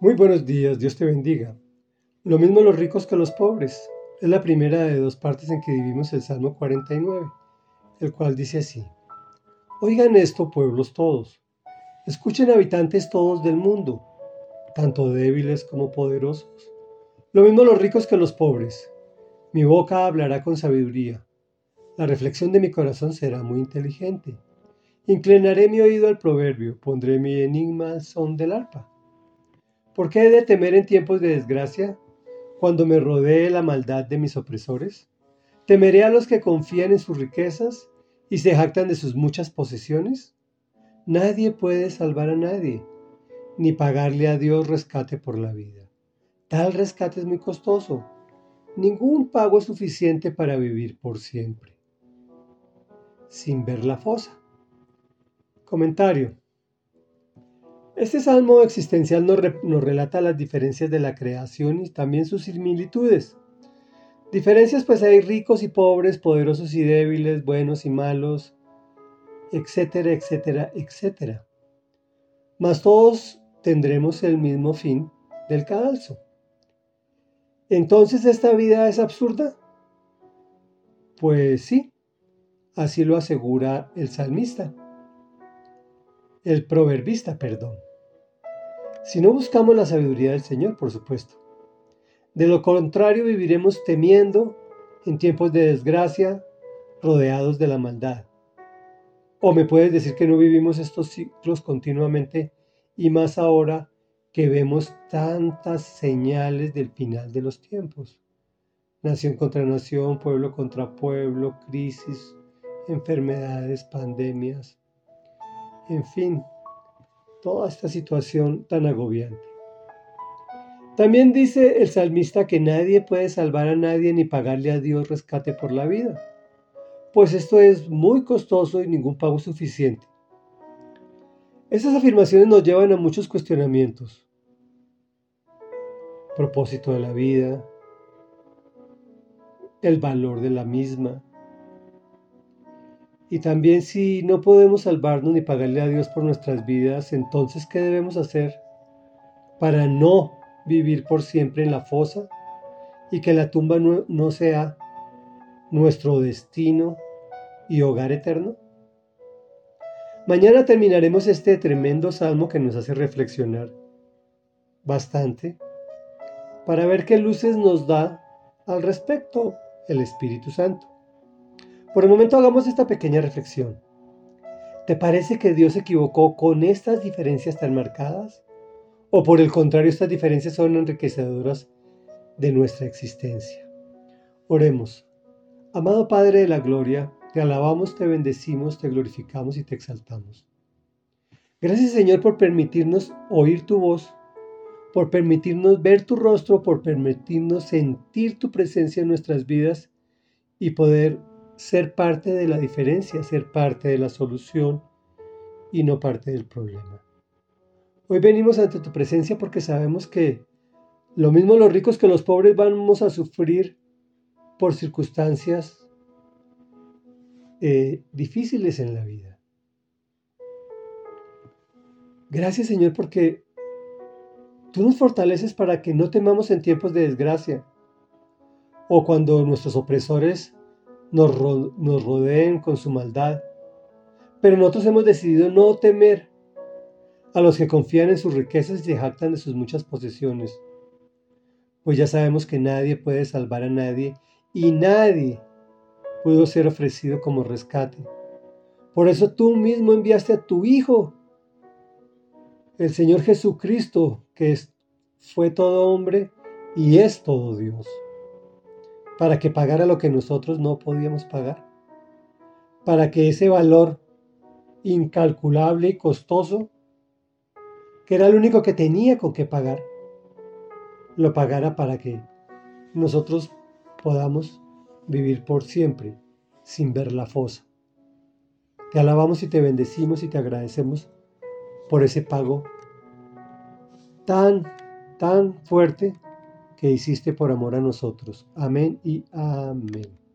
Muy buenos días, Dios te bendiga. Lo mismo los ricos que los pobres. Es la primera de dos partes en que vivimos el Salmo 49, el cual dice así. Oigan esto, pueblos todos. Escuchen habitantes todos del mundo, tanto débiles como poderosos. Lo mismo los ricos que los pobres. Mi boca hablará con sabiduría. La reflexión de mi corazón será muy inteligente. Inclinaré mi oído al proverbio, pondré mi enigma al son del arpa. ¿Por qué he de temer en tiempos de desgracia, cuando me rodee la maldad de mis opresores? ¿Temeré a los que confían en sus riquezas y se jactan de sus muchas posesiones? Nadie puede salvar a nadie, ni pagarle a Dios rescate por la vida. Tal rescate es muy costoso. Ningún pago es suficiente para vivir por siempre. Sin ver la fosa. Comentario. Este salmo existencial nos, relata las diferencias de la creación y también sus similitudes. Diferencias pues hay ricos y pobres, poderosos y débiles, buenos y malos, etcétera, etcétera, etcétera. Mas todos tendremos el mismo fin del cadalso. Entonces, ¿esta vida es absurda? Pues sí, así lo asegura el salmista, el proverbista, perdón si no buscamos la sabiduría del Señor, por supuesto. De lo contrario, viviremos temiendo en tiempos de desgracia, rodeados de la maldad. O me puedes decir que no vivimos estos ciclos continuamente y más ahora que vemos tantas señales del final de los tiempos. Nación contra nación, pueblo contra pueblo, crisis, enfermedades, pandemias, en fin, toda esta situación tan agobiante. También dice el salmista que nadie puede salvar a nadie ni pagarle a Dios rescate por la vida, pues esto es muy costoso y ningún pago suficiente. Estas afirmaciones nos llevan a muchos cuestionamientos. Propósito de la vida, el valor de la misma, y también si no podemos salvarnos ni pagarle a Dios por nuestras vidas, entonces ¿qué debemos hacer para no vivir por siempre en la fosa y que la tumba no, sea nuestro destino y hogar eterno? Mañana terminaremos este tremendo salmo que nos hace reflexionar bastante para ver qué luces nos da al respecto el Espíritu Santo. Por el momento hagamos esta pequeña reflexión. ¿Te parece que Dios se equivocó con estas diferencias tan marcadas? ¿O por el contrario estas diferencias son enriquecedoras de nuestra existencia? Oremos. Amado Padre de la Gloria, te alabamos, te bendecimos, te glorificamos y te exaltamos. Gracias Señor por permitirnos oír tu voz, por permitirnos ver tu rostro, por permitirnos sentir tu presencia en nuestras vidas y poder ser parte de la diferencia, ser parte de la solución y no parte del problema. Hoy venimos ante tu presencia porque sabemos que lo mismo los ricos que los pobres vamos a sufrir por circunstancias eh, difíciles en la vida. Gracias Señor porque tú nos fortaleces para que no temamos en tiempos de desgracia o cuando nuestros opresores nos, rodeen con su maldad. Pero nosotros hemos decidido no temer a los que confían en sus riquezas y se jactan de sus muchas posesiones. Pues ya sabemos que nadie puede salvar a nadie y nadie pudo ser ofrecido como rescate. Por eso tú mismo enviaste a tu Hijo, el Señor Jesucristo, que fue todo hombre y es todo Dios para que pagara lo que nosotros no podíamos pagar, para que ese valor incalculable y costoso, que era el único que tenía con qué pagar, lo pagara para que nosotros podamos vivir por siempre sin ver la fosa. Te alabamos y te bendecimos y te agradecemos por ese pago tan, tan fuerte que hiciste por amor a nosotros. Amén y amén.